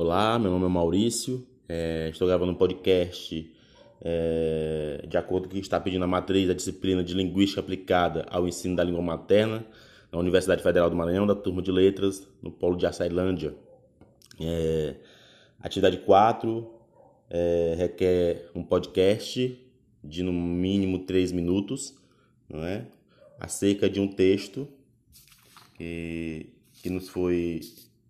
Olá, meu nome é Maurício, é, estou gravando um podcast é, de acordo com o que está pedindo a matriz da disciplina de Linguística Aplicada ao Ensino da Língua Materna na Universidade Federal do Maranhão, da turma de Letras, no Polo de Açailândia. É, atividade 4 é, requer um podcast de no mínimo 3 minutos, não é? acerca de um texto que, que nos foi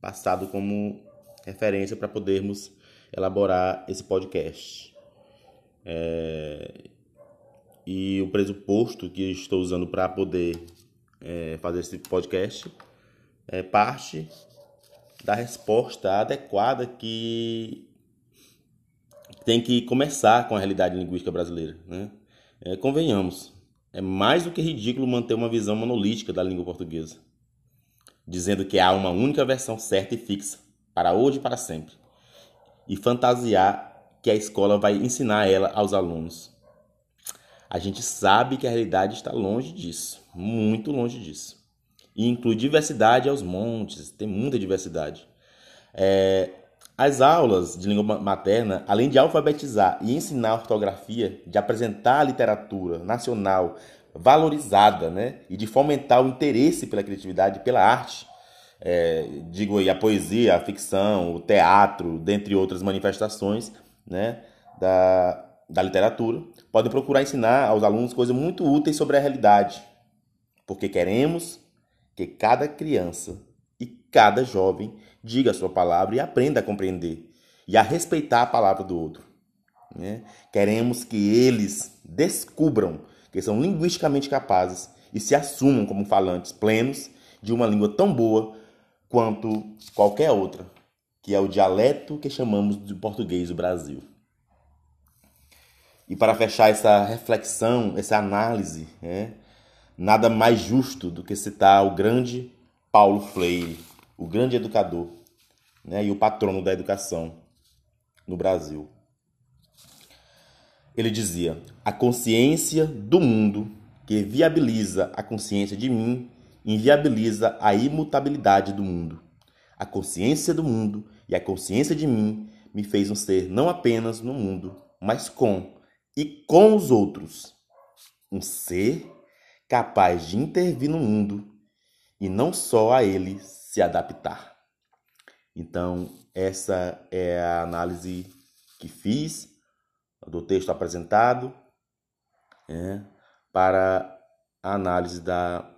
passado como referência para podermos elaborar esse podcast. É, e o pressuposto que estou usando para poder é, fazer esse podcast é parte da resposta adequada que tem que começar com a realidade linguística brasileira. Né? É, convenhamos, é mais do que ridículo manter uma visão monolítica da língua portuguesa, dizendo que há uma única versão certa e fixa para hoje e para sempre, e fantasiar que a escola vai ensinar ela aos alunos. A gente sabe que a realidade está longe disso, muito longe disso. E inclui diversidade aos montes, tem muita diversidade. É, as aulas de língua materna, além de alfabetizar e ensinar ortografia, de apresentar a literatura nacional valorizada né, e de fomentar o interesse pela criatividade, pela arte, é, digo aí, a poesia, a ficção, o teatro, dentre outras manifestações né, da, da literatura, podem procurar ensinar aos alunos coisas muito úteis sobre a realidade, porque queremos que cada criança e cada jovem diga a sua palavra e aprenda a compreender e a respeitar a palavra do outro. Né? Queremos que eles descubram que são linguisticamente capazes e se assumam como falantes plenos de uma língua tão boa quanto qualquer outra, que é o dialeto que chamamos de português do Brasil. E para fechar essa reflexão, essa análise, né, nada mais justo do que citar o grande Paulo Freire, o grande educador né, e o patrono da educação no Brasil. Ele dizia: a consciência do mundo que viabiliza a consciência de mim inviabiliza a imutabilidade do mundo. A consciência do mundo e a consciência de mim me fez um ser não apenas no mundo, mas com e com os outros. Um ser capaz de intervir no mundo e não só a ele se adaptar. Então, essa é a análise que fiz do texto apresentado é, para a análise da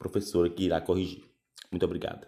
professora que irá corrigir. Muito obrigado.